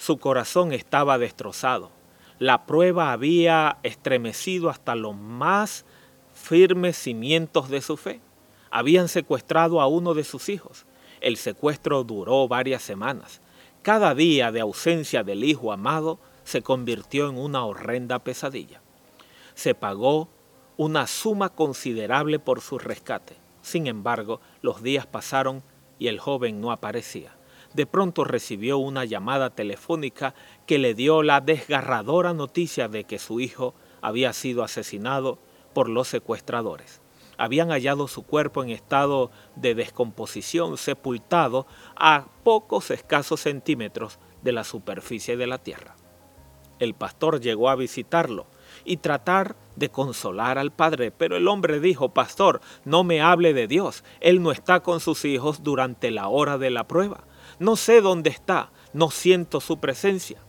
Su corazón estaba destrozado. La prueba había estremecido hasta los más firmes cimientos de su fe. Habían secuestrado a uno de sus hijos. El secuestro duró varias semanas. Cada día de ausencia del hijo amado se convirtió en una horrenda pesadilla. Se pagó una suma considerable por su rescate. Sin embargo, los días pasaron y el joven no aparecía. De pronto recibió una llamada telefónica que le dio la desgarradora noticia de que su hijo había sido asesinado por los secuestradores. Habían hallado su cuerpo en estado de descomposición, sepultado a pocos escasos centímetros de la superficie de la tierra. El pastor llegó a visitarlo y tratar de consolar al padre, pero el hombre dijo, Pastor, no me hable de Dios, Él no está con sus hijos durante la hora de la prueba. No sé dónde está, no siento su presencia.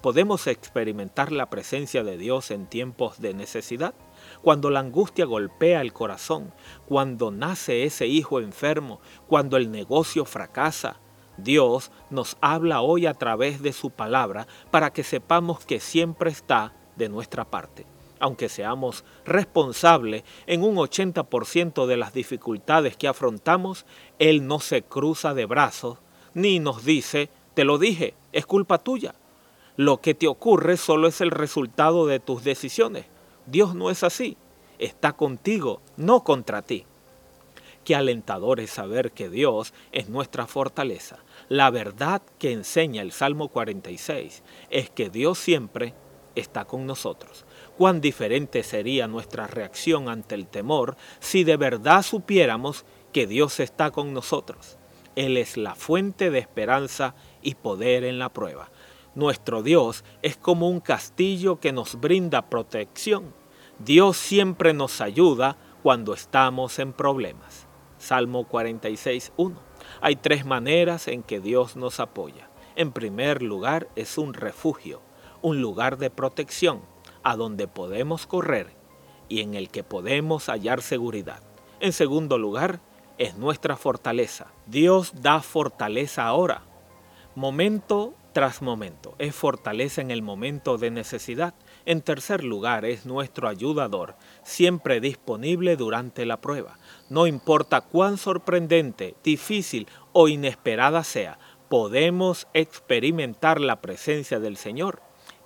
¿Podemos experimentar la presencia de Dios en tiempos de necesidad? Cuando la angustia golpea el corazón, cuando nace ese hijo enfermo, cuando el negocio fracasa, Dios nos habla hoy a través de su palabra para que sepamos que siempre está de nuestra parte. Aunque seamos responsables en un 80% de las dificultades que afrontamos, Él no se cruza de brazos ni nos dice, te lo dije, es culpa tuya. Lo que te ocurre solo es el resultado de tus decisiones. Dios no es así, está contigo, no contra ti. Qué alentador es saber que Dios es nuestra fortaleza. La verdad que enseña el Salmo 46 es que Dios siempre está con nosotros. Cuán diferente sería nuestra reacción ante el temor si de verdad supiéramos que Dios está con nosotros. Él es la fuente de esperanza y poder en la prueba. Nuestro Dios es como un castillo que nos brinda protección. Dios siempre nos ayuda cuando estamos en problemas. Salmo 46.1. Hay tres maneras en que Dios nos apoya. En primer lugar, es un refugio un lugar de protección a donde podemos correr y en el que podemos hallar seguridad. En segundo lugar, es nuestra fortaleza. Dios da fortaleza ahora, momento tras momento. Es fortaleza en el momento de necesidad. En tercer lugar, es nuestro ayudador, siempre disponible durante la prueba. No importa cuán sorprendente, difícil o inesperada sea, podemos experimentar la presencia del Señor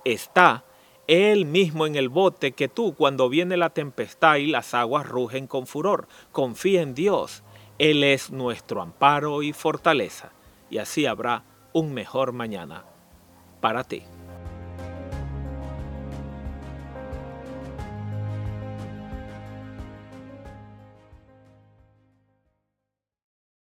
está él mismo en el bote que tú cuando viene la tempestad y las aguas rugen con furor. Confía en Dios. Él es nuestro amparo y fortaleza. Y así habrá un mejor mañana para ti.